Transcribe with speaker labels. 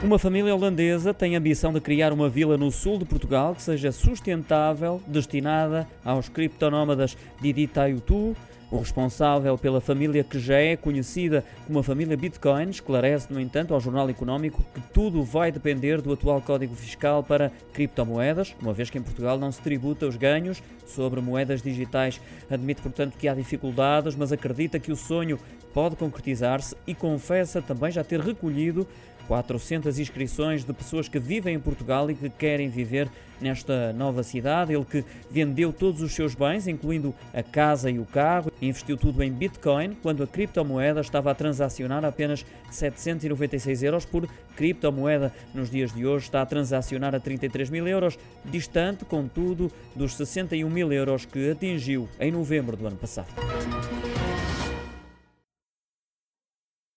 Speaker 1: Uma família holandesa tem a ambição de criar uma vila no sul de Portugal que seja sustentável, destinada aos criptonómadas Didi Taiutu. O responsável pela família que já é conhecida como a família Bitcoin esclarece, no entanto, ao Jornal Económico que tudo vai depender do atual código fiscal para criptomoedas, uma vez que em Portugal não se tributa os ganhos sobre moedas digitais. Admite, portanto, que há dificuldades, mas acredita que o sonho pode concretizar-se e confessa também já ter recolhido 400 inscrições de pessoas que vivem em Portugal e que querem viver nesta nova cidade. Ele que vendeu todos os seus bens, incluindo a casa e o carro, investiu tudo em Bitcoin, quando a criptomoeda estava a transacionar apenas 796 euros por criptomoeda. Nos dias de hoje está a transacionar a 33 mil euros, distante, contudo, dos 61 mil euros que atingiu em novembro do ano passado.